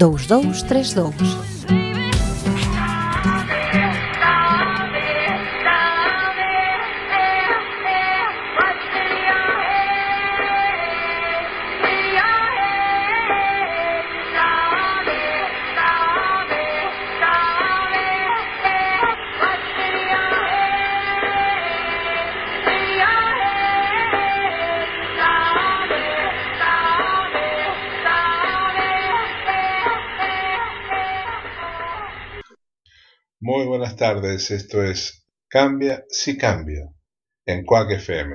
22232. Tardes, esto es Cambia si cambio en Quack FM.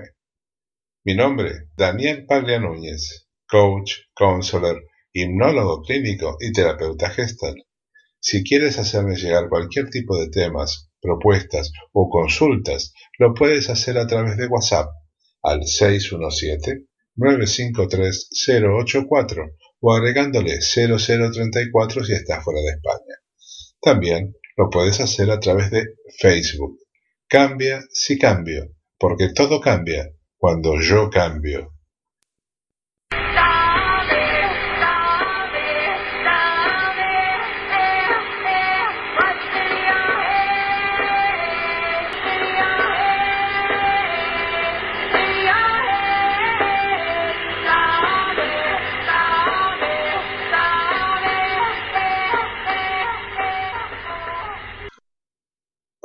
Mi nombre, Daniel Paglia Núñez, coach, counselor, hipnólogo clínico y terapeuta gestal. Si quieres hacerme llegar cualquier tipo de temas, propuestas o consultas, lo puedes hacer a través de WhatsApp al 617-953-084 o agregándole 0034 si estás fuera de España. También lo puedes hacer a través de Facebook. Cambia si cambio, porque todo cambia cuando yo cambio.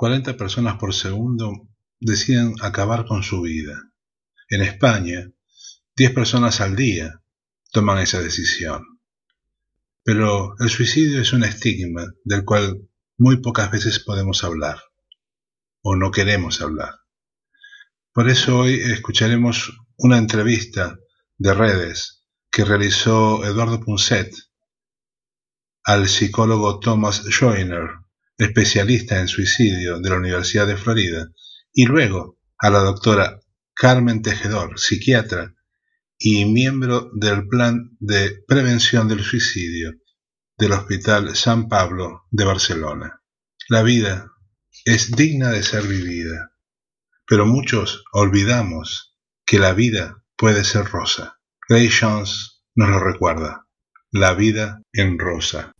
40 personas por segundo deciden acabar con su vida. En España, 10 personas al día toman esa decisión. Pero el suicidio es un estigma del cual muy pocas veces podemos hablar o no queremos hablar. Por eso hoy escucharemos una entrevista de redes que realizó Eduardo Punset al psicólogo Thomas Joyner especialista en suicidio de la Universidad de Florida, y luego a la doctora Carmen Tejedor, psiquiatra y miembro del Plan de Prevención del Suicidio del Hospital San Pablo de Barcelona. La vida es digna de ser vivida, pero muchos olvidamos que la vida puede ser rosa. Gray Jones nos lo recuerda, la vida en rosa.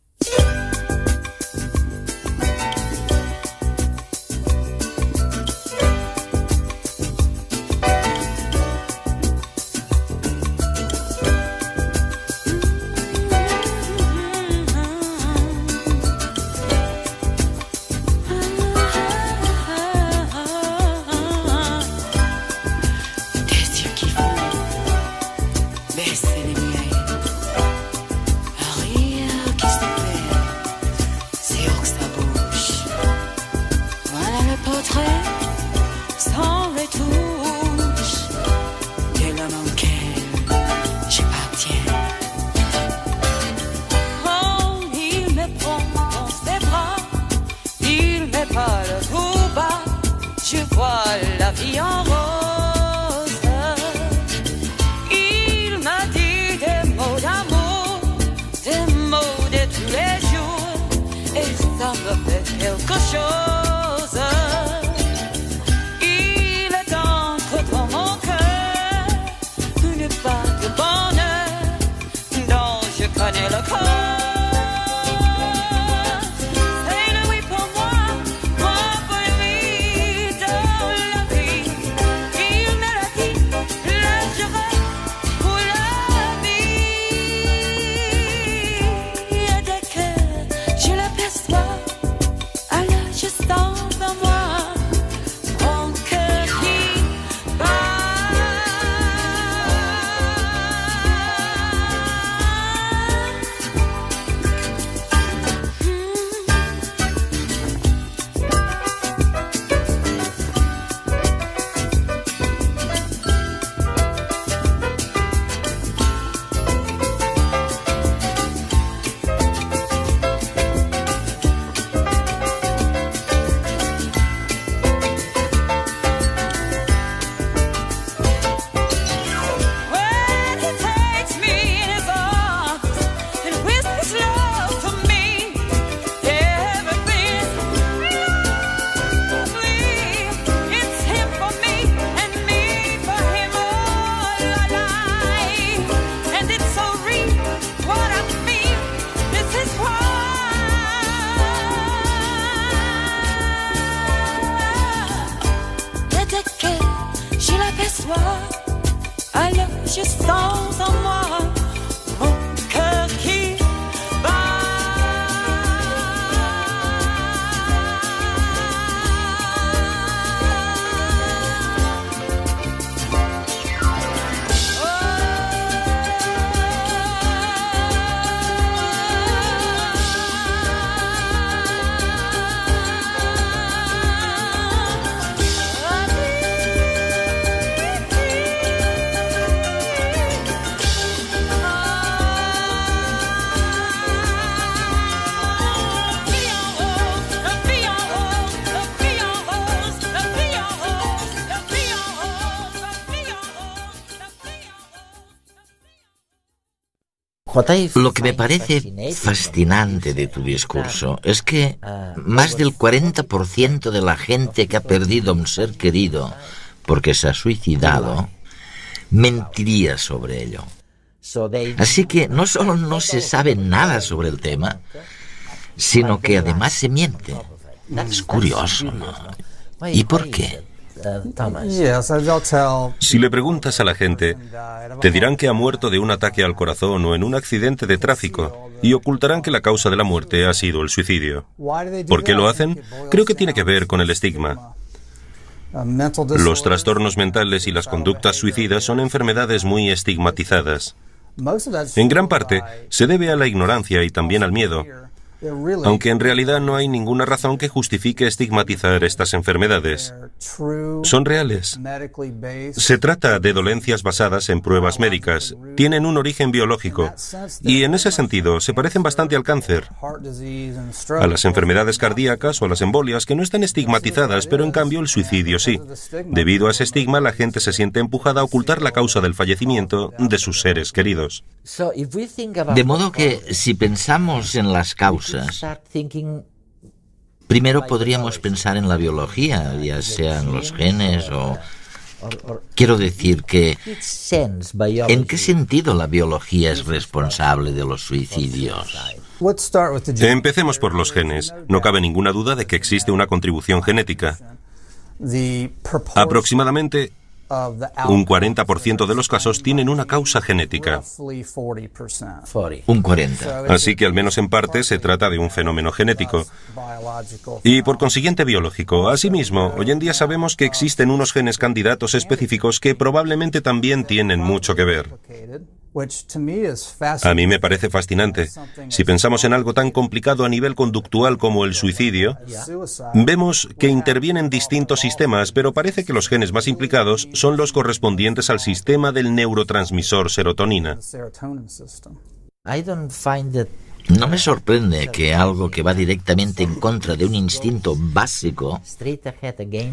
Lo que me parece fascinante de tu discurso es que más del 40% de la gente que ha perdido a un ser querido porque se ha suicidado mentiría sobre ello. Así que no solo no se sabe nada sobre el tema, sino que además se miente. Es curioso, ¿no? ¿Y por qué? Si le preguntas a la gente, te dirán que ha muerto de un ataque al corazón o en un accidente de tráfico y ocultarán que la causa de la muerte ha sido el suicidio. ¿Por qué lo hacen? Creo que tiene que ver con el estigma. Los trastornos mentales y las conductas suicidas son enfermedades muy estigmatizadas. En gran parte se debe a la ignorancia y también al miedo, aunque en realidad no hay ninguna razón que justifique estigmatizar estas enfermedades. Son reales. Se trata de dolencias basadas en pruebas médicas, tienen un origen biológico y en ese sentido se parecen bastante al cáncer, a las enfermedades cardíacas o a las embolias que no están estigmatizadas, pero en cambio el suicidio sí. Debido a ese estigma la gente se siente empujada a ocultar la causa del fallecimiento de sus seres queridos. De modo que si pensamos en las causas, primero podríamos pensar en la biología, ya sean los genes o... Quiero decir que... ¿En qué sentido la biología es responsable de los suicidios? Empecemos por los genes. No cabe ninguna duda de que existe una contribución genética. Aproximadamente un 40% de los casos tienen una causa genética. Un 40. Así que al menos en parte se trata de un fenómeno genético y por consiguiente biológico. Asimismo, hoy en día sabemos que existen unos genes candidatos específicos que probablemente también tienen mucho que ver. A mí me parece fascinante. Si pensamos en algo tan complicado a nivel conductual como el suicidio, vemos que intervienen distintos sistemas, pero parece que los genes más implicados son los correspondientes al sistema del neurotransmisor serotonina. No me sorprende que algo que va directamente en contra de un instinto básico,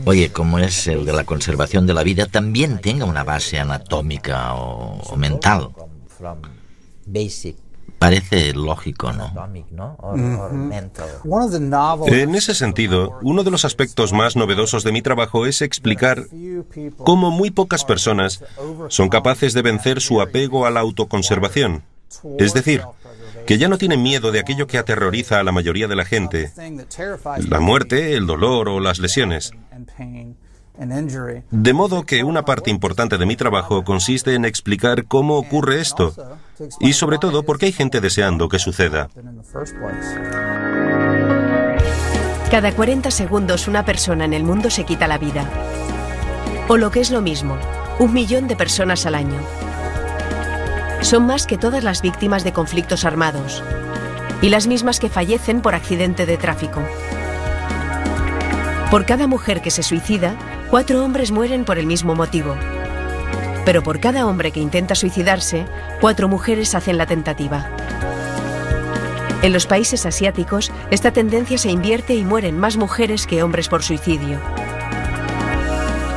oye, como es el de la conservación de la vida, también tenga una base anatómica o, o mental. Parece lógico, ¿no? En ese sentido, uno de los aspectos más novedosos de mi trabajo es explicar cómo muy pocas personas son capaces de vencer su apego a la autoconservación. Es decir, que ya no tienen miedo de aquello que aterroriza a la mayoría de la gente, la muerte, el dolor o las lesiones. De modo que una parte importante de mi trabajo consiste en explicar cómo ocurre esto y sobre todo por qué hay gente deseando que suceda. Cada 40 segundos una persona en el mundo se quita la vida. O lo que es lo mismo, un millón de personas al año. Son más que todas las víctimas de conflictos armados y las mismas que fallecen por accidente de tráfico. Por cada mujer que se suicida, cuatro hombres mueren por el mismo motivo. Pero por cada hombre que intenta suicidarse, cuatro mujeres hacen la tentativa. En los países asiáticos, esta tendencia se invierte y mueren más mujeres que hombres por suicidio.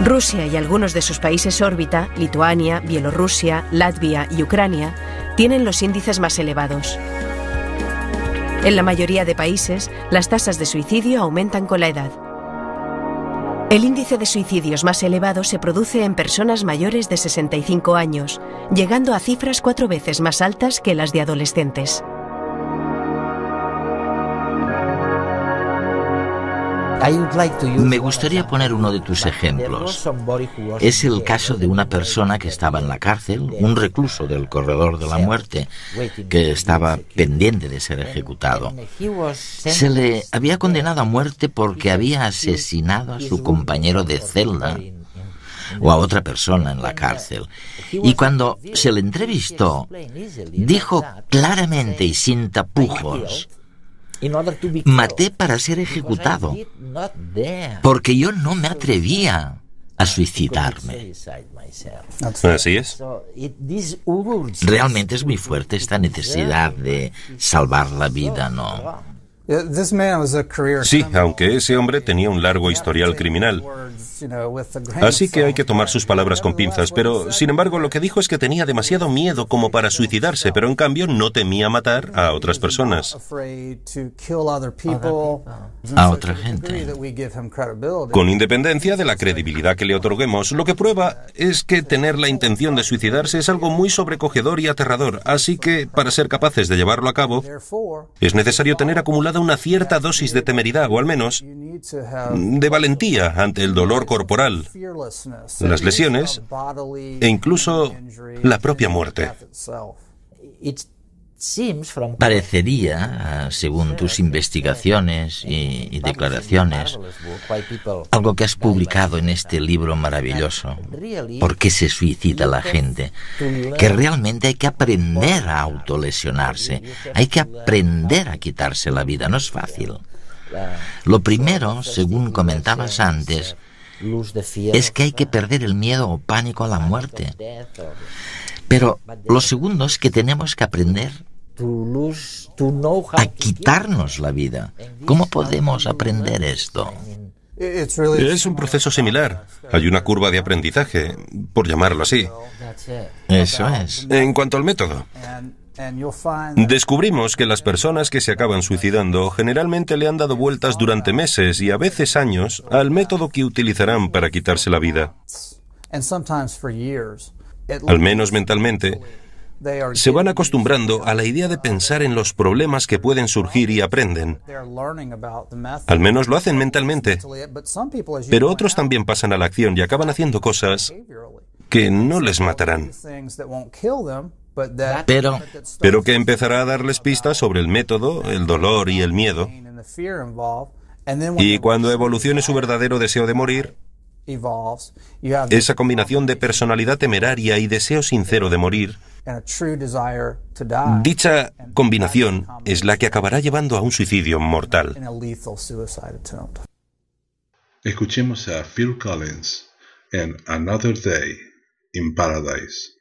Rusia y algunos de sus países órbita, Lituania, Bielorrusia, Latvia y Ucrania, tienen los índices más elevados. En la mayoría de países, las tasas de suicidio aumentan con la edad. El índice de suicidios más elevado se produce en personas mayores de 65 años, llegando a cifras cuatro veces más altas que las de adolescentes. Me gustaría poner uno de tus ejemplos. Es el caso de una persona que estaba en la cárcel, un recluso del corredor de la muerte, que estaba pendiente de ser ejecutado. Se le había condenado a muerte porque había asesinado a su compañero de celda o a otra persona en la cárcel. Y cuando se le entrevistó, dijo claramente y sin tapujos, maté para ser ejecutado, porque yo no me atrevía a suicidarme. Así es. Realmente es muy fuerte esta necesidad de salvar la vida, ¿no? Sí, aunque ese hombre tenía un largo historial criminal. Así que hay que tomar sus palabras con pinzas, pero sin embargo lo que dijo es que tenía demasiado miedo como para suicidarse, pero en cambio no temía matar a otras personas. A otra gente. Con independencia de la credibilidad que le otorguemos, lo que prueba es que tener la intención de suicidarse es algo muy sobrecogedor y aterrador, así que para ser capaces de llevarlo a cabo es necesario tener acumulada una cierta dosis de temeridad o al menos de valentía ante el dolor corporal, las lesiones e incluso la propia muerte. Parecería, según tus investigaciones y, y, declaraciones, algo que has publicado en este libro maravilloso, ¿Por qué se suicida la gente? Que realmente hay que aprender a autolesionarse, hay que aprender a quitarse la vida, no es fácil. Lo primero, según comentabas antes, es que hay que perder el miedo o pánico a la muerte. Pero lo segundo es que tenemos que aprender a quitarnos la vida. ¿Cómo podemos aprender esto? Es un proceso similar. Hay una curva de aprendizaje, por llamarlo así. Eso es. En cuanto al método, Descubrimos que las personas que se acaban suicidando generalmente le han dado vueltas durante meses y a veces años al método que utilizarán para quitarse la vida. Al menos mentalmente, se van acostumbrando a la idea de pensar en los problemas que pueden surgir y aprenden. Al menos lo hacen mentalmente. Pero otros también pasan a la acción y acaban haciendo cosas que no les matarán. Pero, pero que empezará a darles pistas sobre el método, el dolor y el miedo. Y cuando evolucione su verdadero deseo de morir, esa combinación de personalidad temeraria y deseo sincero de morir, dicha combinación es la que acabará llevando a un suicidio mortal. Escuchemos a Phil Collins en Another Day in Paradise.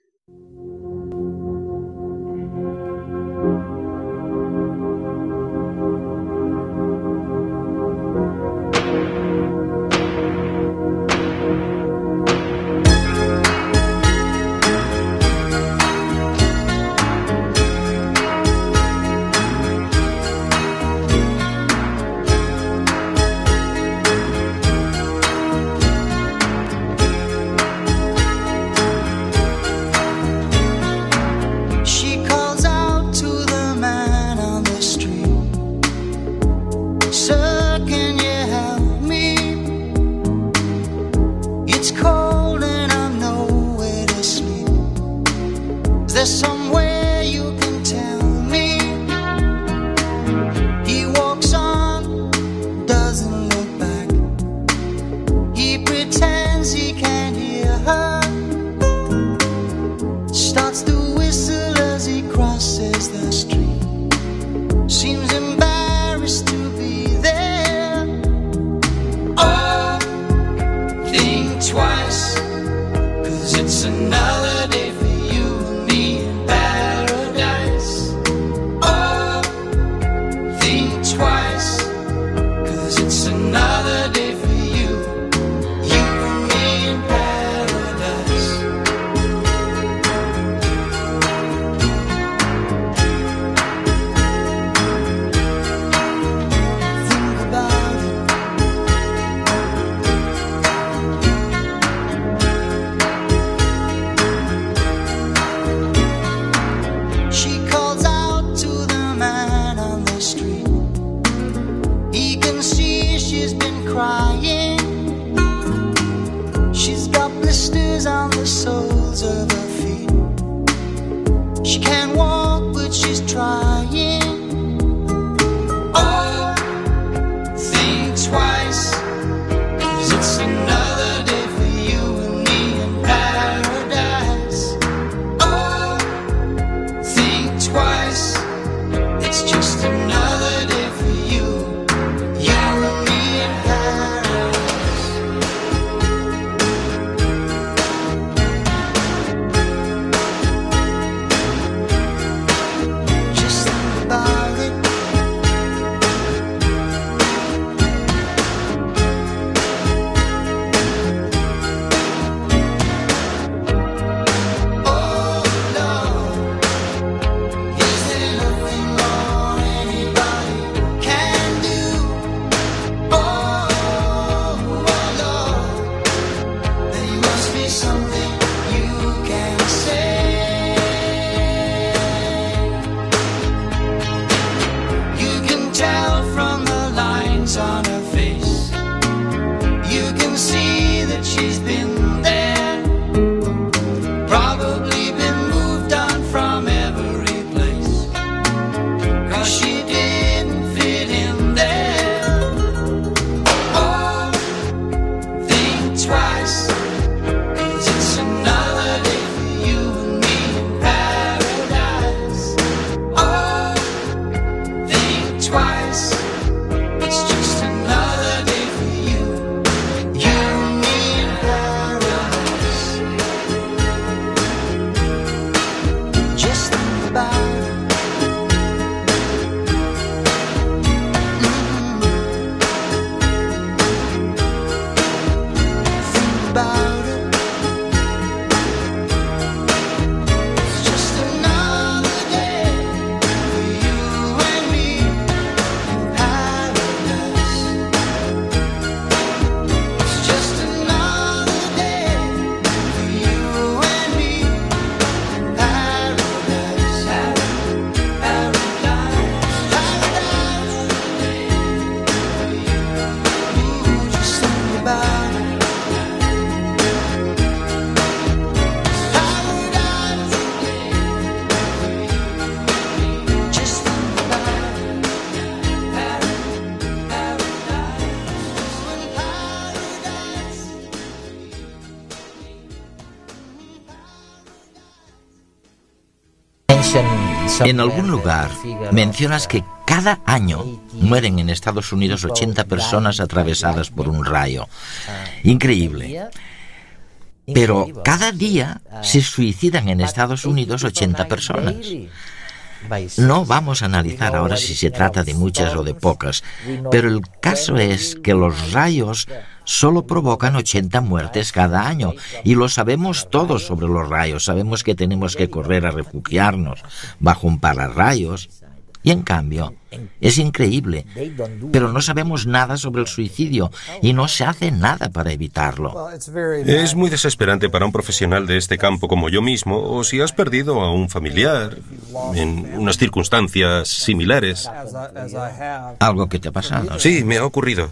En algún lugar mencionas que cada año mueren en Estados Unidos 80 personas atravesadas por un rayo. Increíble. Pero cada día se suicidan en Estados Unidos 80 personas. No vamos a analizar ahora si se trata de muchas o de pocas, pero el caso es que los rayos solo provocan 80 muertes cada año y lo sabemos todos sobre los rayos. Sabemos que tenemos que correr a refugiarnos bajo un pararrayos y en cambio es increíble, pero no sabemos nada sobre el suicidio y no se hace nada para evitarlo. Es muy desesperante para un profesional de este campo como yo mismo, o si has perdido a un familiar en unas circunstancias similares. Algo que te ha pasado. Sí, me ha ocurrido.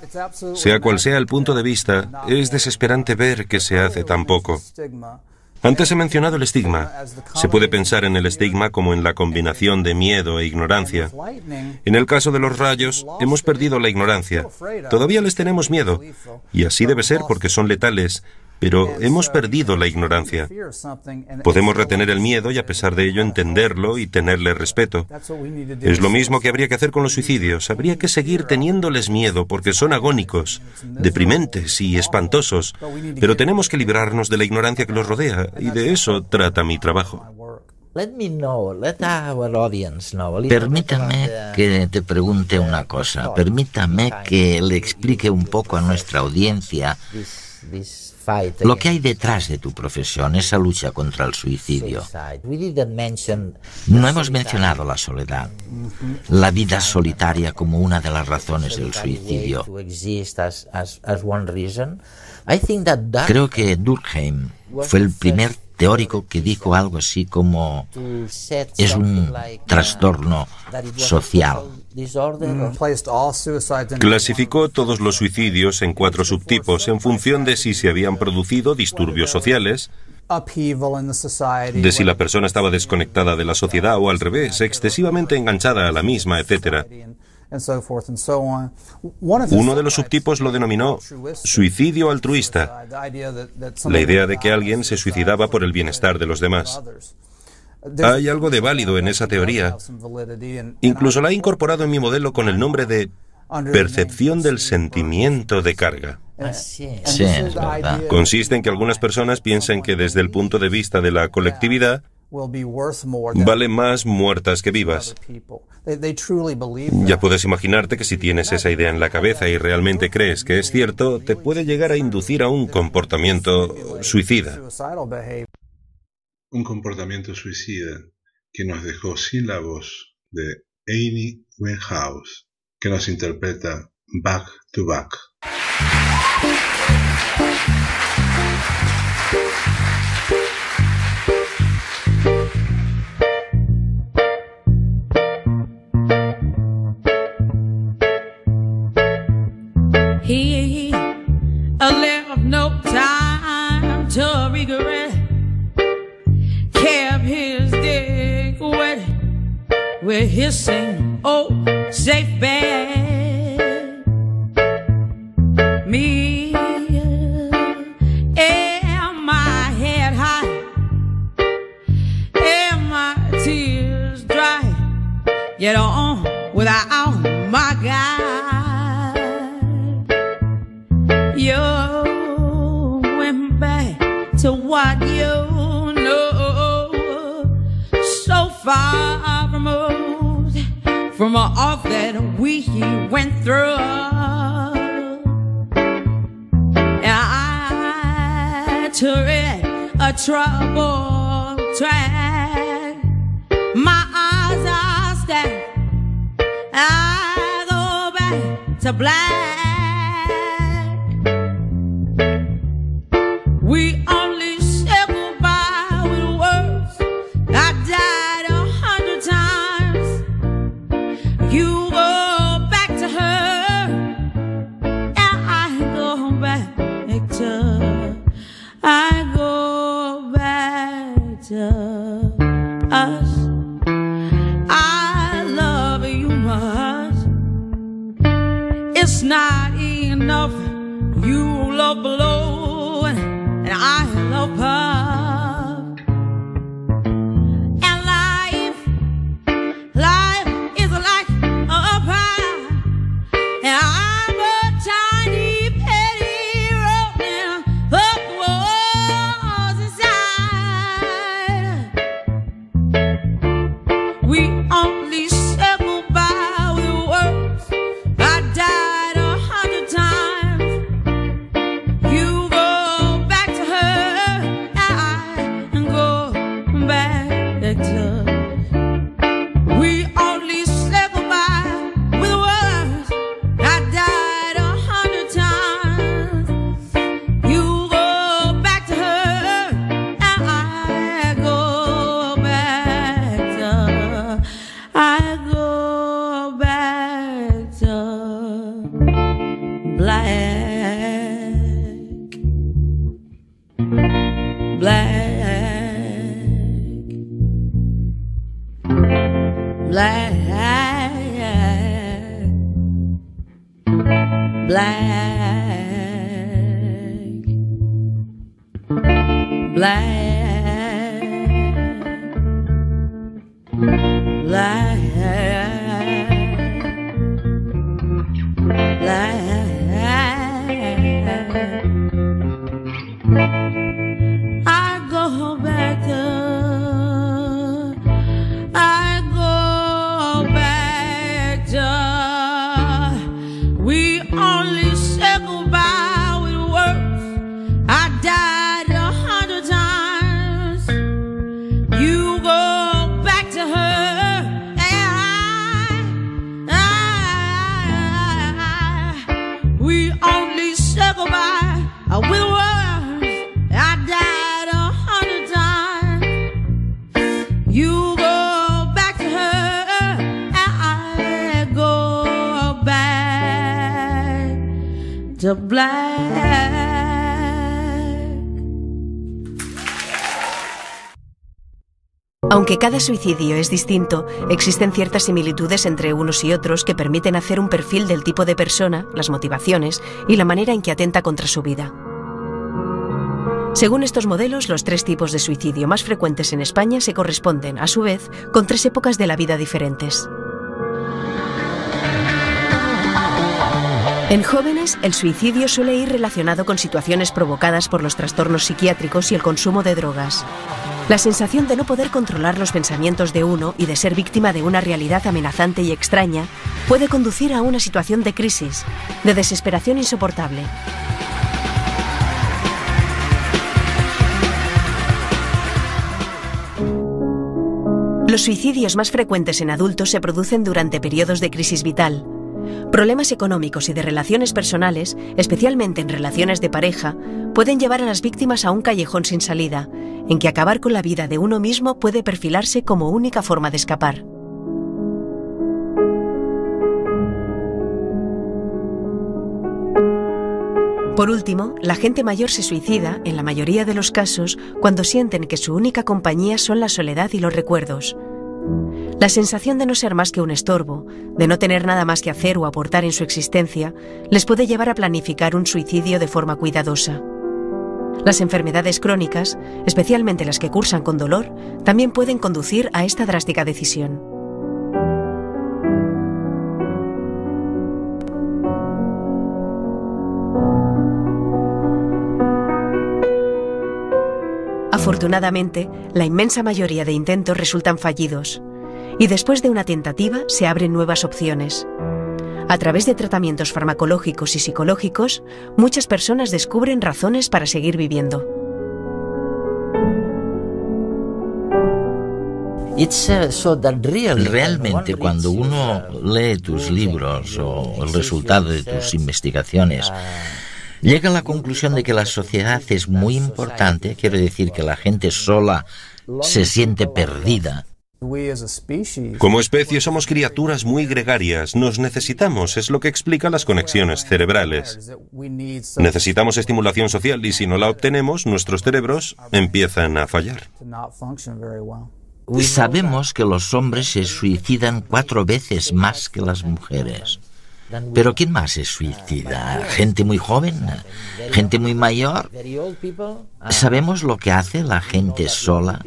Sea cual sea el punto de vista, es desesperante ver que se hace tan poco. Antes he mencionado el estigma. Se puede pensar en el estigma como en la combinación de miedo e ignorancia. En el caso de los rayos, hemos perdido la ignorancia. Todavía les tenemos miedo. Y así debe ser porque son letales. Pero hemos perdido la ignorancia. Podemos retener el miedo y a pesar de ello entenderlo y tenerle respeto. Es lo mismo que habría que hacer con los suicidios. Habría que seguir teniéndoles miedo porque son agónicos, deprimentes y espantosos. Pero tenemos que librarnos de la ignorancia que los rodea y de eso trata mi trabajo. Permítame que te pregunte una cosa. Permítame que le explique un poco a nuestra audiencia lo que hay detrás de tu profesión, esa lucha contra el suicidio. No hemos mencionado la soledad, la vida solitaria como una de las razones del suicidio. Creo que Durkheim fue el primer teórico que dijo algo así como es un trastorno social. Clasificó todos los suicidios en cuatro subtipos en función de si se habían producido disturbios sociales, de si la persona estaba desconectada de la sociedad o al revés, excesivamente enganchada a la misma, etc. Uno de los subtipos lo denominó suicidio altruista, la idea de que alguien se suicidaba por el bienestar de los demás. Hay algo de válido en esa teoría. Incluso la he incorporado en mi modelo con el nombre de percepción del sentimiento de carga. Sí, es verdad. Consiste en que algunas personas piensen que desde el punto de vista de la colectividad vale más muertas que vivas. Ya puedes imaginarte que si tienes esa idea en la cabeza y realmente crees que es cierto, te puede llegar a inducir a un comportamiento suicida. Un comportamiento suicida que nos dejó sin la voz de Amy Winehouse, que nos interpreta Back to Back. we're hissing, oh, safe bag. Aunque cada suicidio es distinto, existen ciertas similitudes entre unos y otros que permiten hacer un perfil del tipo de persona, las motivaciones y la manera en que atenta contra su vida. Según estos modelos, los tres tipos de suicidio más frecuentes en España se corresponden, a su vez, con tres épocas de la vida diferentes. En jóvenes, el suicidio suele ir relacionado con situaciones provocadas por los trastornos psiquiátricos y el consumo de drogas. La sensación de no poder controlar los pensamientos de uno y de ser víctima de una realidad amenazante y extraña puede conducir a una situación de crisis, de desesperación insoportable. Los suicidios más frecuentes en adultos se producen durante periodos de crisis vital. Problemas económicos y de relaciones personales, especialmente en relaciones de pareja, pueden llevar a las víctimas a un callejón sin salida, en que acabar con la vida de uno mismo puede perfilarse como única forma de escapar. Por último, la gente mayor se suicida, en la mayoría de los casos, cuando sienten que su única compañía son la soledad y los recuerdos. La sensación de no ser más que un estorbo, de no tener nada más que hacer o aportar en su existencia, les puede llevar a planificar un suicidio de forma cuidadosa. Las enfermedades crónicas, especialmente las que cursan con dolor, también pueden conducir a esta drástica decisión. Afortunadamente, la inmensa mayoría de intentos resultan fallidos y después de una tentativa se abren nuevas opciones. A través de tratamientos farmacológicos y psicológicos, muchas personas descubren razones para seguir viviendo. Realmente cuando uno lee tus libros o el resultado de tus investigaciones, llega a la conclusión de que la sociedad es muy importante, quiere decir que la gente sola se siente perdida. Como especie somos criaturas muy gregarias, nos necesitamos, es lo que explica las conexiones cerebrales. Necesitamos estimulación social y si no la obtenemos, nuestros cerebros empiezan a fallar. Sabemos que los hombres se suicidan cuatro veces más que las mujeres. Pero ¿quién más se suicida? ¿Gente muy joven? ¿Gente muy mayor? Sabemos lo que hace la gente sola,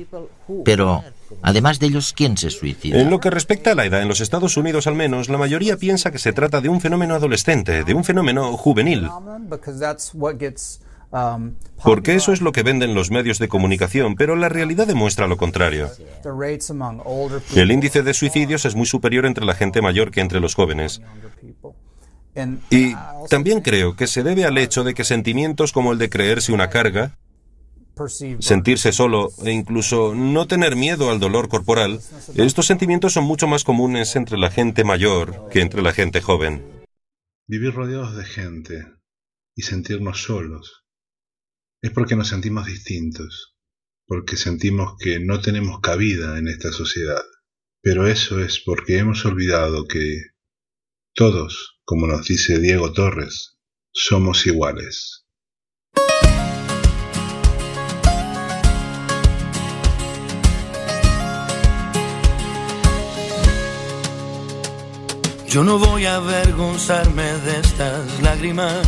pero además de ellos, ¿quién se suicida? En lo que respecta a la edad, en los Estados Unidos al menos, la mayoría piensa que se trata de un fenómeno adolescente, de un fenómeno juvenil. Porque eso es lo que venden los medios de comunicación, pero la realidad demuestra lo contrario. El índice de suicidios es muy superior entre la gente mayor que entre los jóvenes. Y también creo que se debe al hecho de que sentimientos como el de creerse una carga, sentirse solo e incluso no tener miedo al dolor corporal, estos sentimientos son mucho más comunes entre la gente mayor que entre la gente joven. Vivir rodeados de gente y sentirnos solos es porque nos sentimos distintos, porque sentimos que no tenemos cabida en esta sociedad. Pero eso es porque hemos olvidado que todos, como nos dice Diego Torres, somos iguales. Yo no voy a avergonzarme de estas lágrimas,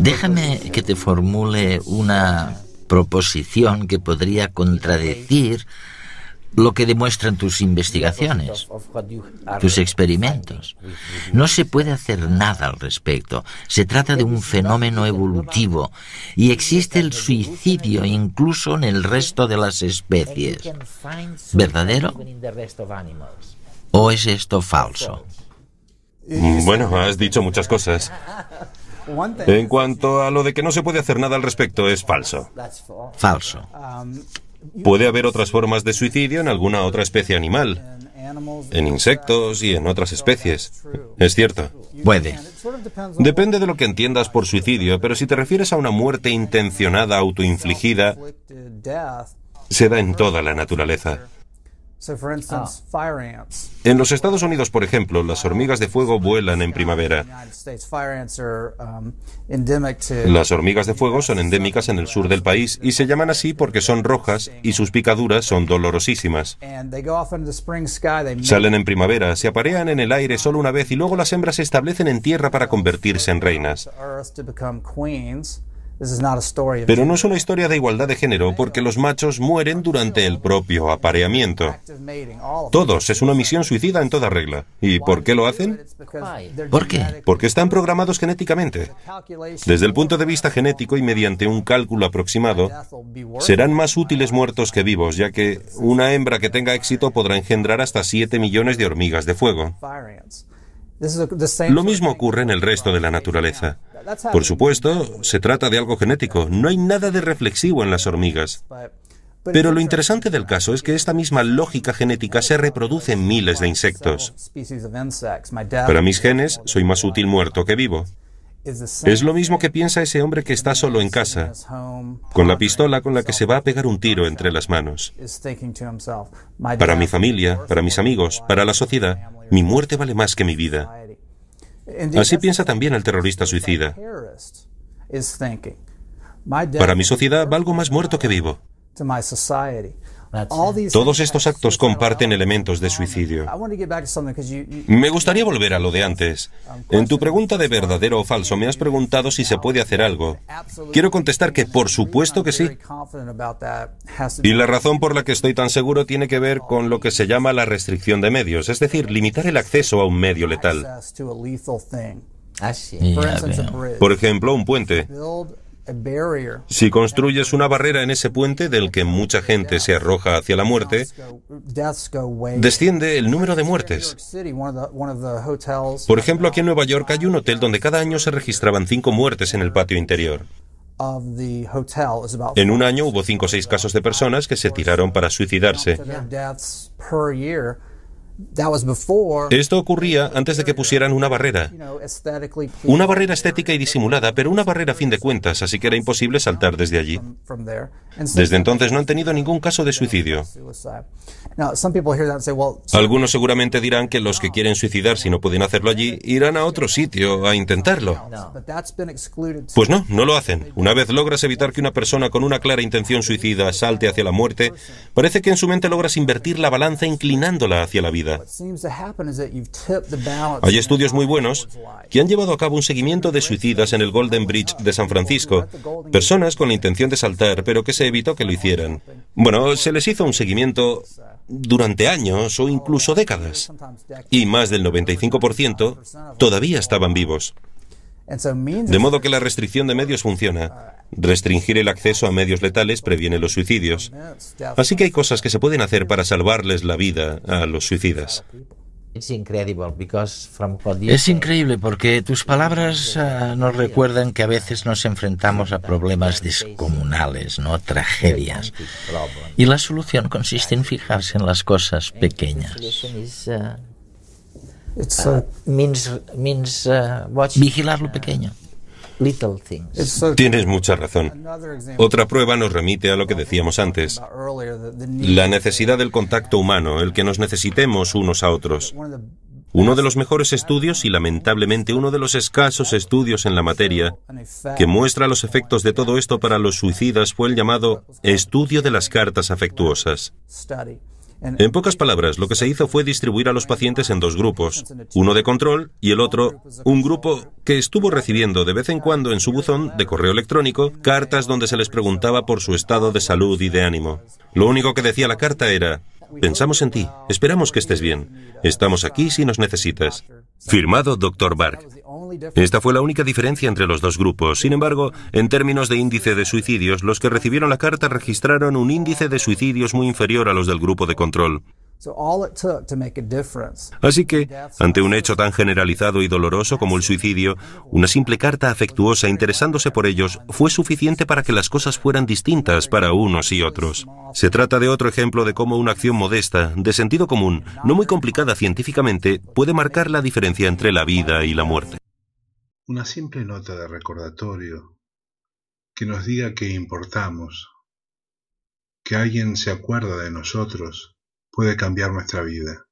Déjame que te formule una proposición que podría contradecir lo que demuestran tus investigaciones, tus experimentos. No se puede hacer nada al respecto. Se trata de un fenómeno evolutivo y existe el suicidio incluso en el resto de las especies. ¿Verdadero? ¿O es esto falso? Bueno, has dicho muchas cosas. En cuanto a lo de que no se puede hacer nada al respecto, es falso. Falso. Puede haber otras formas de suicidio en alguna otra especie animal, en insectos y en otras especies. Es cierto. Puede. Depende de lo que entiendas por suicidio, pero si te refieres a una muerte intencionada autoinfligida, se da en toda la naturaleza. En los Estados Unidos, por ejemplo, las hormigas de fuego vuelan en primavera. United States fire ants are um, endemic to. Las hormigas de fuego son endémicas en el sur del país y se llaman así porque son rojas y sus picaduras son dolorosísimas. And they go off into the spring sky. They Salen en primavera, se aparean en el aire solo una vez y luego las hembras se establecen en tierra para convertirse en reinas. Pero no es una historia de igualdad de género porque los machos mueren durante el propio apareamiento. Todos, es una misión suicida en toda regla. ¿Y por qué lo hacen? ¿Por qué? genetic Porque están programados genéticamente. Desde el punto de vista genético y mediante un cálculo aproximado, serán más útiles muertos que vivos, ya que una hembra que tenga éxito podrá engendrar hasta 7 millones de hormigas de fuego. fire ants. This is a, the same Lo mismo thing. ocurre en el resto de la naturaleza. Por supuesto, se trata de algo genético. No hay nada de reflexivo en las hormigas. Pero lo interesante del caso es que esta misma lógica genética se reproduce en miles de insectos. Para mis genes, soy más útil muerto que vivo. Es lo mismo que piensa ese hombre que está solo en casa, con la pistola con la que se va a pegar un tiro entre las manos. Para mi familia, para mis amigos, para la sociedad, mi muerte vale más que mi vida. Así piensa también el terrorista suicida. Para mi sociedad valgo más muerto que vivo. Todos estos actos comparten elementos de suicidio. Me gustaría volver a lo de antes. En tu pregunta de verdadero o falso me has preguntado si se puede hacer algo. Quiero contestar que por supuesto que sí. Y la razón por la que estoy tan seguro tiene que ver con lo que se llama la restricción de medios, es decir, limitar el acceso a un medio letal. Ah. Por ejemplo, un puente. Si construyes una barrera en ese puente del que mucha gente se arroja hacia la muerte, desciende el número de muertes. Por ejemplo, aquí en Nueva York hay un hotel donde cada año se registraban cinco muertes en el patio interior. En un año hubo cinco o seis casos de personas que se tiraron para suicidarse. Esto ocurría antes de que pusieran una barrera. Una barrera estética y disimulada, pero una barrera a fin de cuentas, así que era imposible saltar desde allí. Desde entonces no han tenido ningún caso de suicidio. Algunos seguramente dirán que los que quieren suicidarse y no pueden hacerlo allí, irán a otro sitio a intentarlo. Pues no, no lo hacen. Una vez logras evitar que una persona con una clara intención suicida salte hacia la muerte, parece que en su mente logras invertir la balanza inclinándola hacia la vida. Hay estudios muy buenos que han llevado a cabo un seguimiento de suicidas en el Golden Bridge de San Francisco. Personas con la intención de saltar, pero que se evitó que lo hicieran. Bueno, se les hizo un seguimiento durante años o incluso décadas. Y más del 95% todavía estaban vivos. De modo que la restricción de medios funciona. Restringir el acceso a medios letales previene los suicidios. Así que hay cosas que se pueden hacer para salvarles la vida a los suicidas. Es increíble porque tus palabras ah, nos recuerdan que a veces nos enfrentamos a problemas descomunales, ¿no? Tragedias. Y la solución consiste en fijarse en las cosas pequeñas. It's so Vigilar lo pequeño. Tienes mucha razón. Otra prueba nos remite a lo que decíamos antes. La necesidad del contacto humano, el que nos necesitemos unos a otros. Uno de los mejores estudios y lamentablemente uno de los escasos estudios en la materia que muestra los efectos de todo esto para los suicidas fue el llamado estudio de las cartas afectuosas. En pocas palabras, lo que se hizo fue distribuir a los pacientes en dos grupos, uno de control y el otro, un grupo que estuvo recibiendo de vez en cuando en su buzón de correo electrónico cartas donde se les preguntaba por su estado de salud y de ánimo. Lo único que decía la carta era, pensamos en ti, esperamos que estés bien, estamos aquí si nos necesitas. Firmado Dr. Bark. Esta fue la única diferencia entre los dos grupos. Sin embargo, en términos de índice de suicidios, los que recibieron la carta registraron un índice de suicidios muy inferior a los del grupo de control. Así que, ante un hecho tan generalizado y doloroso como el suicidio, una simple carta afectuosa interesándose por ellos fue suficiente para que las cosas fueran distintas para unos y otros. Se trata de otro ejemplo de cómo una acción modesta, de sentido común, no muy complicada científicamente, puede marcar la diferencia entre la vida y la muerte. Una simple nota de recordatorio que nos diga que importamos, que alguien se acuerda de nosotros, puede cambiar nuestra vida.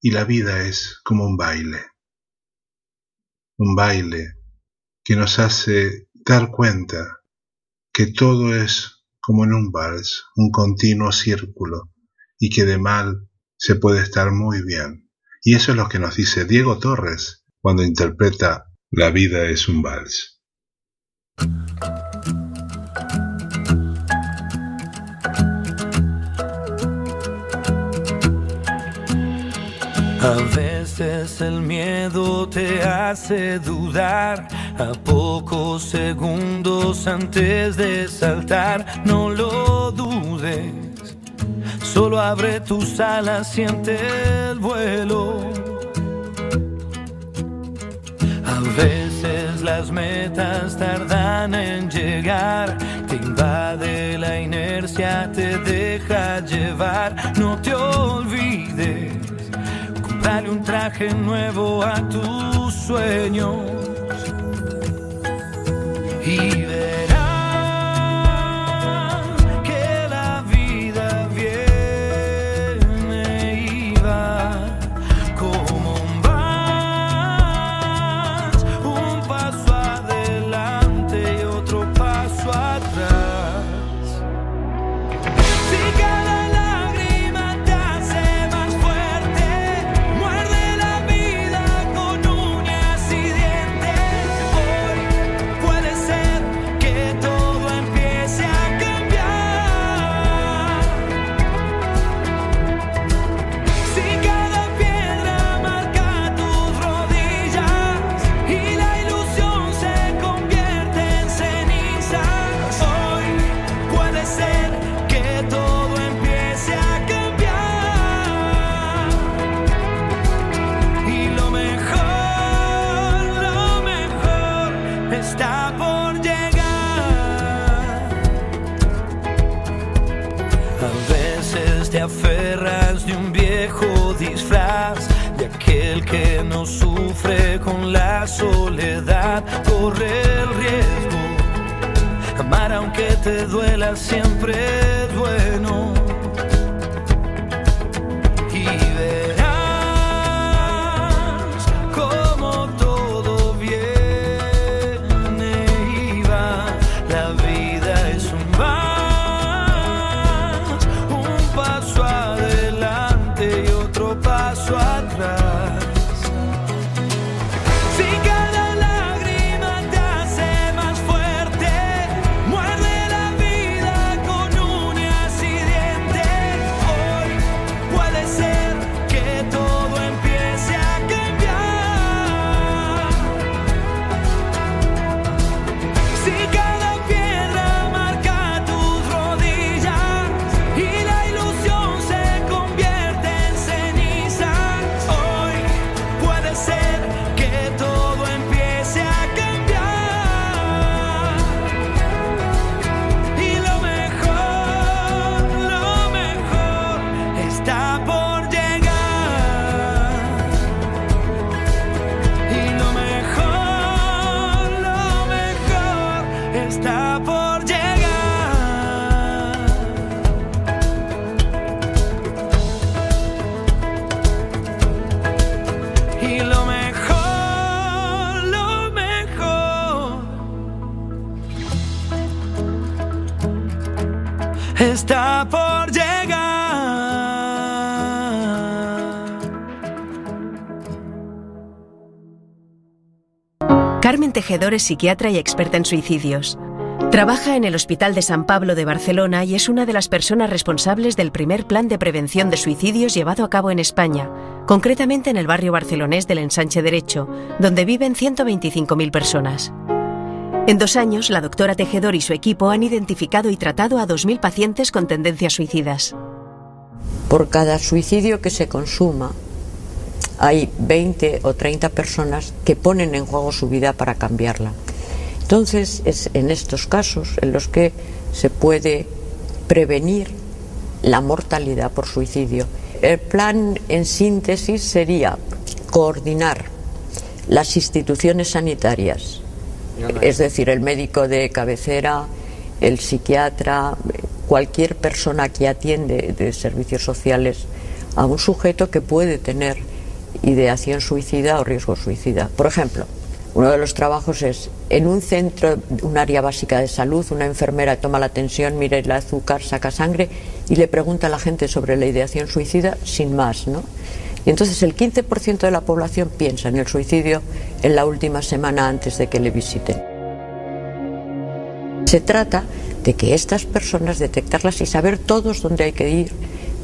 Y la vida es como un baile. Un baile que nos hace dar cuenta que todo es como en un vals, un continuo círculo, y que de mal se puede estar muy bien. Y eso es lo que nos dice Diego Torres cuando interpreta La vida es un vals. A veces el miedo te hace dudar a pocos segundos antes de saltar. No lo dudes, solo abre tus alas, siente el vuelo. Veces las metas tardan en llegar, te invade la inercia, te deja llevar. No te olvides, comprarle un traje nuevo a tus sueños te duela siempre Tejedor es psiquiatra y experta en suicidios. Trabaja en el Hospital de San Pablo de Barcelona y es una de las personas responsables del primer plan de prevención de suicidios llevado a cabo en España, concretamente en el barrio barcelonés del Ensanche Derecho, donde viven 125.000 personas. En dos años, la doctora Tejedor y su equipo han identificado y tratado a 2.000 pacientes con tendencias suicidas. Por cada suicidio que se consuma, hay 20 o 30 personas que ponen en juego su vida para cambiarla. Entonces, es en estos casos en los que se puede prevenir la mortalidad por suicidio. El plan, en síntesis, sería coordinar las instituciones sanitarias, es decir, el médico de cabecera, el psiquiatra, cualquier persona que atiende de servicios sociales a un sujeto que puede tener ideación suicida o riesgo suicida. Por ejemplo, uno de los trabajos es en un centro, un área básica de salud, una enfermera toma la tensión, mira el azúcar, saca sangre y le pregunta a la gente sobre la ideación suicida sin más, ¿no? Y entonces el 15% de la población piensa en el suicidio en la última semana antes de que le visiten. Se trata de que estas personas detectarlas y saber todos dónde hay que ir,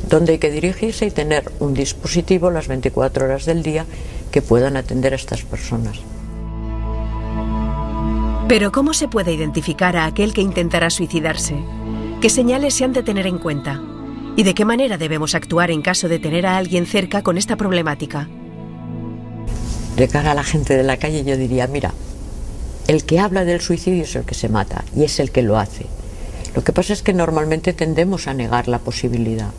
dónde hay que dirigirse y tener un dispositivo las 24 horas del día que puedan atender a estas personas. Pero ¿cómo se puede identificar a aquel que intentará suicidarse? ¿Qué señales se han de tener en cuenta? ¿Y de qué manera debemos actuar en caso de tener a alguien cerca con esta problemática? De cara a la gente de la calle yo diría, mira, el que habla del suicidio es el que se mata y es el que lo hace. Lo que pasa es que normalmente tendemos a negar la posibilidad.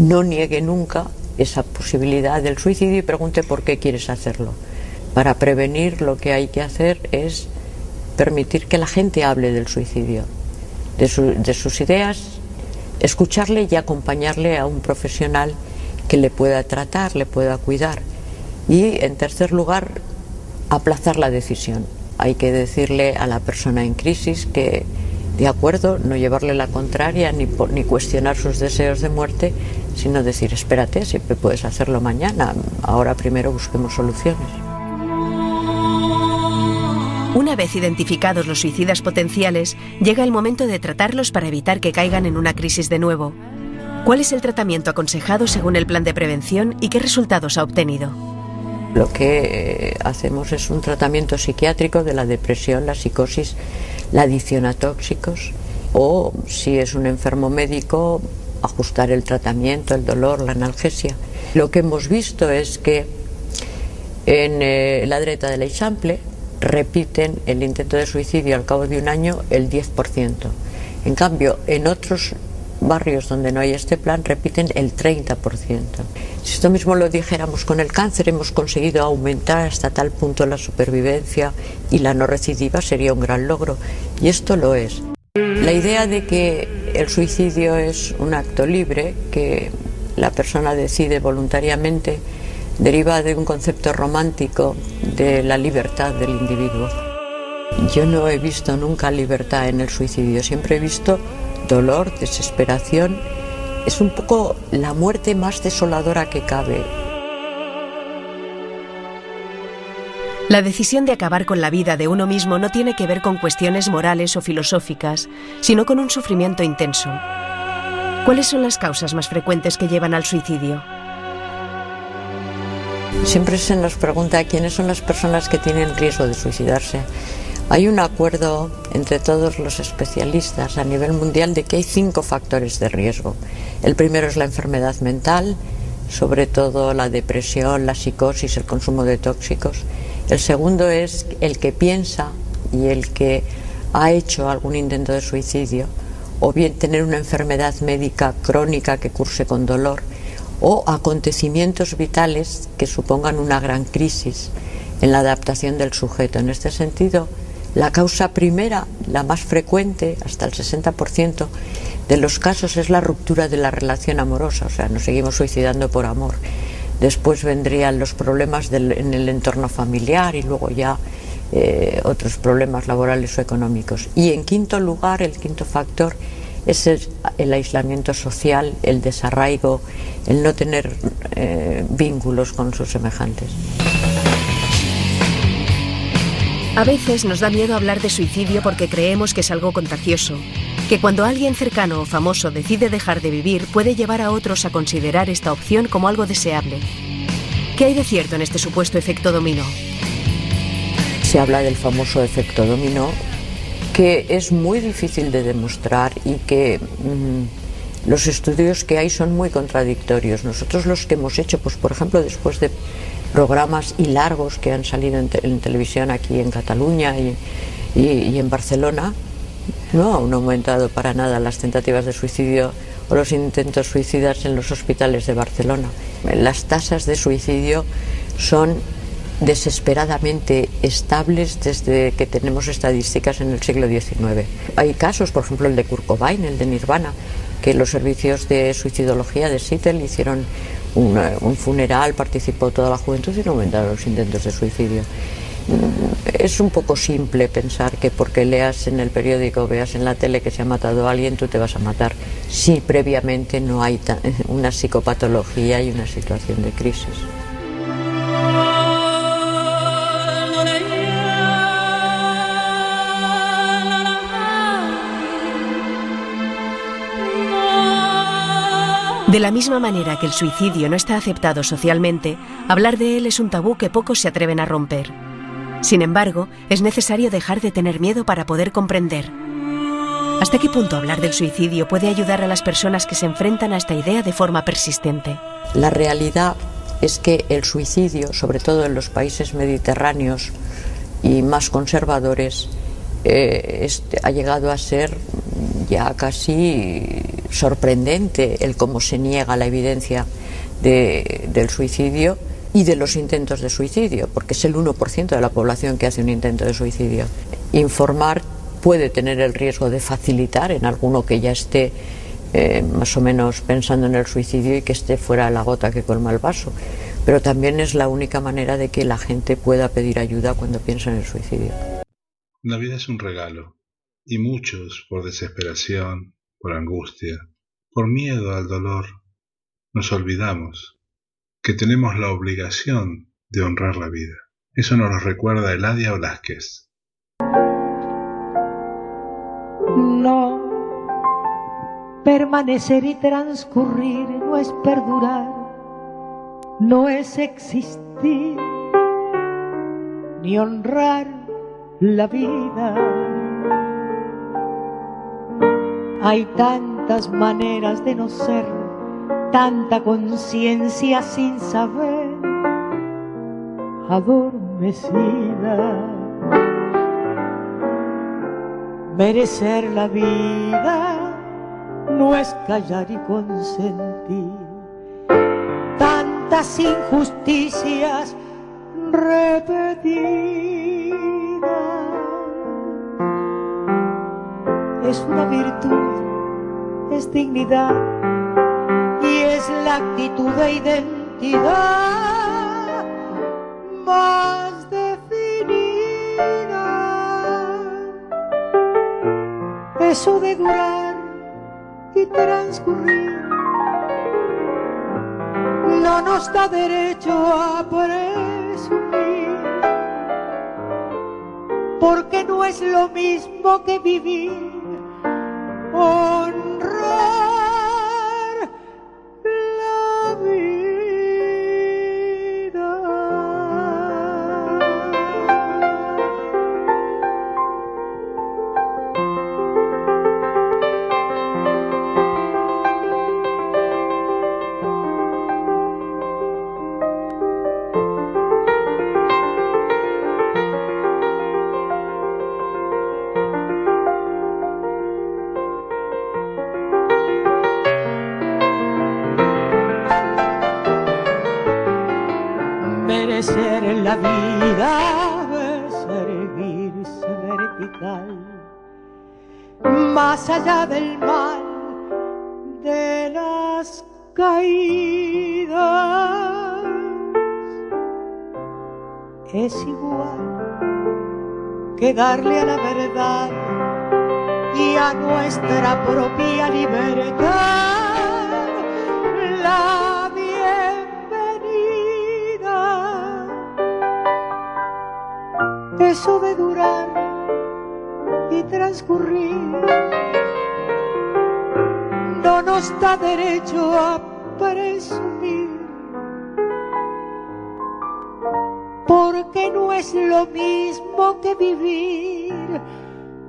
No niegue nunca esa posibilidad del suicidio y pregunte por qué quieres hacerlo. Para prevenir lo que hay que hacer es permitir que la gente hable del suicidio, de, de sus ideas, escucharle y acompañarle a un profesional que le pueda tratar, le pueda cuidar. Y en tercer lugar, aplazar la decisión. Hay que decirle a la persona en crisis que, de acuerdo, no llevarle la contraria ni, ni cuestionar sus deseos de muerte, sino decir, espérate, siempre puedes hacerlo mañana, ahora primero busquemos soluciones. Una vez identificados los suicidas potenciales, llega el momento de tratarlos para evitar que caigan en una crisis de nuevo. ¿Cuál es el tratamiento aconsejado según el plan de prevención y qué resultados ha obtenido? Lo que eh, hacemos es un tratamiento psiquiátrico de la depresión, la psicosis, la adicción a tóxicos o si es un enfermo médico, ajustar el tratamiento, el dolor, la analgesia. Lo que hemos visto es que en eh, la dreta del Eixample repiten el intento de suicidio al cabo de un año el 10%. En cambio, en otros barrios donde no hay este plan repiten el 30%. Si esto mismo lo dijéramos con el cáncer, hemos conseguido aumentar hasta tal punto la supervivencia y la no recidiva sería un gran logro. Y esto lo es. La idea de que el suicidio es un acto libre, que la persona decide voluntariamente, deriva de un concepto romántico de la libertad del individuo. Yo no he visto nunca libertad en el suicidio, siempre he visto dolor, desesperación. Es un poco la muerte más desoladora que cabe. La decisión de acabar con la vida de uno mismo no tiene que ver con cuestiones morales o filosóficas, sino con un sufrimiento intenso. ¿Cuáles son las causas más frecuentes que llevan al suicidio? Siempre se nos pregunta quiénes son las personas que tienen riesgo de suicidarse. Hay un acuerdo entre todos los especialistas a nivel mundial de que hay cinco factores de riesgo. El primero es la enfermedad mental, sobre todo la depresión, la psicosis, el consumo de tóxicos. El segundo es el que piensa y el que ha hecho algún intento de suicidio, o bien tener una enfermedad médica crónica que curse con dolor, o acontecimientos vitales que supongan una gran crisis en la adaptación del sujeto. En este sentido, la causa primera, la más frecuente, hasta el 60% de los casos, es la ruptura de la relación amorosa, o sea, nos seguimos suicidando por amor. Después vendrían los problemas en el entorno familiar y luego ya eh, otros problemas laborales o económicos. Y en quinto lugar, el quinto factor es el, el aislamiento social, el desarraigo, el no tener eh, vínculos con sus semejantes. A veces nos da miedo hablar de suicidio porque creemos que es algo contagioso, que cuando alguien cercano o famoso decide dejar de vivir puede llevar a otros a considerar esta opción como algo deseable. ¿Qué hay de cierto en este supuesto efecto dominó? se habla del famoso efecto dominó, que es muy difícil de demostrar y que mm, los estudios que hay son muy contradictorios. Nosotros los que hemos hecho, pues por ejemplo, después de programas y largos que han salido en, te- en televisión aquí en Cataluña y, y- y en Barcelona, no han aumentado para nada las tentativas de suicidio o los intentos suicidas en los hospitales de Barcelona. Las tasas de suicidio son desesperadamente estables desde que tenemos estadísticas en el siglo XIX. Hay casos, por ejemplo el de Kurt Cobain, el de Nirvana, que los servicios de suicidología de Seattle hicieron una- un funeral, participó toda la juventud y no aumentaron los intentos de suicidio. Es un poco simple pensar que porque leas en el periódico, veas en la tele que se ha matado a alguien, tú te vas a matar, si previamente no hay una psicopatología y una situación de crisis. De la misma manera que el suicidio no está aceptado socialmente, hablar de él es un tabú que pocos se atreven a romper. Sin embargo, es necesario dejar de tener miedo para poder comprender. ¿Hasta qué punto hablar del suicidio puede ayudar a las personas que se enfrentan a esta idea de forma persistente? La realidad es que el suicidio, sobre todo en los países mediterráneos y más conservadores, eh, ha llegado a ser ya casi sorprendente el cómo se niega la evidencia de- del suicidio y de los intentos de suicidio, porque es el 1% de la población que hace un intento de suicidio. Informar puede tener el riesgo de facilitar en alguno que ya esté eh, más o menos pensando en el suicidio y que esté fuera la gota que colma el vaso, pero también es la única manera de que la gente pueda pedir ayuda cuando piensa en el suicidio. La vida es un regalo, y muchos, por desesperación, por angustia, por miedo al dolor, nos olvidamos que tenemos la obligación de honrar la vida. Eso nos lo recuerda Eladia Velázquez. No, permanecer y transcurrir no es perdurar, no es existir, ni honrar la vida. Hay tantas maneras de no ser, tanta conciencia sin saber, adormecida. Merecer la vida no es callar y consentir tantas injusticias repetidas. Es una virtud, es dignidad y es la actitud de identidad más definida. Eso de durar y transcurrir no nos da derecho a presumir, porque no es lo mismo que vivir, darle a la verdad y a nuestra propia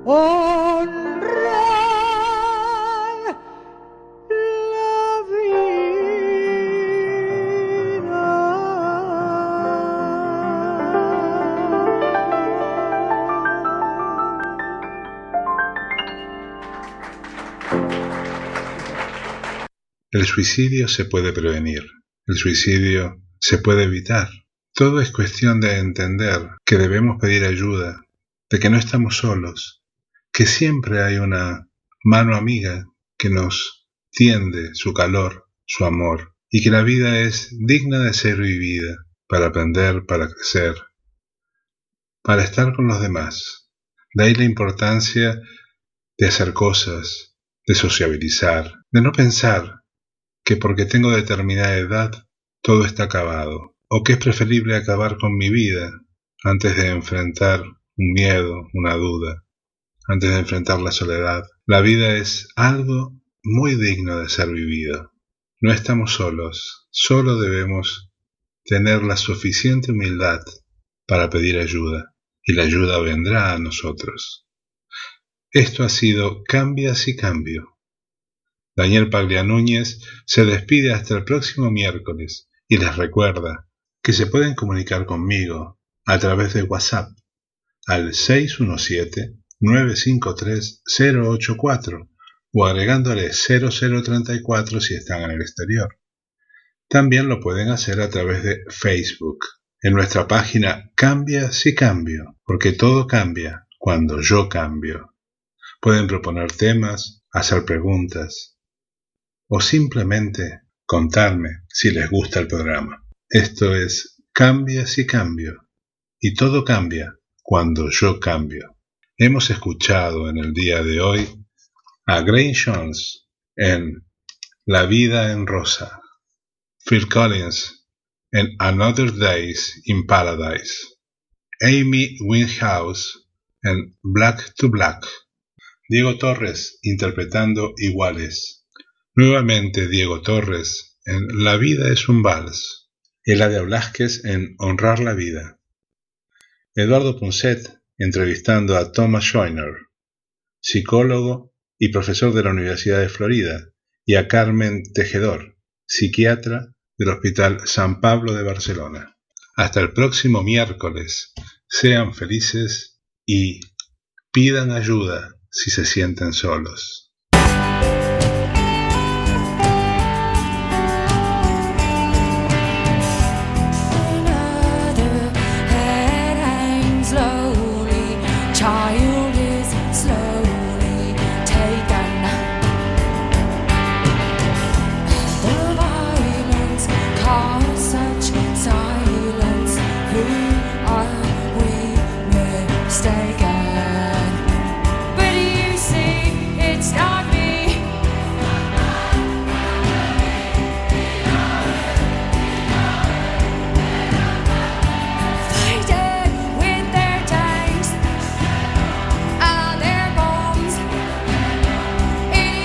honrar la El suicidio se puede prevenir, el suicidio se puede evitar. Todo es cuestión de entender que debemos pedir ayuda, de que no estamos solos, que siempre hay una mano amiga que nos tiende su calor, su amor, y que la vida es digna de ser vivida, para aprender, para crecer, para estar con los demás. De ahí la importancia de hacer cosas, de sociabilizar, de no pensar que porque tengo determinada edad todo está acabado, o que es preferible acabar con mi vida antes de enfrentar un miedo, una duda, antes de enfrentar la soledad. La vida es algo muy digno de ser vivido. No estamos solos, solo debemos tener la suficiente humildad para pedir ayuda, y la ayuda vendrá a nosotros. Esto ha sido Cambias y Cambio. Daniel Paglia Núñez se despide hasta el próximo miércoles y les recuerda que se pueden comunicar conmigo a través de WhatsApp al 617-953-084 o agregándole 0034 si están en el exterior. También lo pueden hacer a través de Facebook, en nuestra página Cambia si cambio, porque todo cambia cuando yo cambio. Pueden proponer temas, hacer preguntas, o simplemente contarme si les gusta el programa. Esto es Cambia si cambio. Y todo cambia cuando yo cambio. Hemos escuchado en el día de hoy a Grace Jones en La vida en rosa, Phil Collins en Another Days in Paradise, Amy Winehouse en Black to Black, Diego Torres interpretando Iguales, Nuevamente Diego Torres en La vida es un vals. Eladia Blasquez en Honrar la vida. Eduardo Punset entrevistando a Thomas Schoiner, psicólogo y profesor de la Universidad de Florida, y a Carmen Tejedor, psiquiatra del Hospital San Pablo de Barcelona. Hasta el próximo miércoles. Sean felices y pidan ayuda si se sienten solos.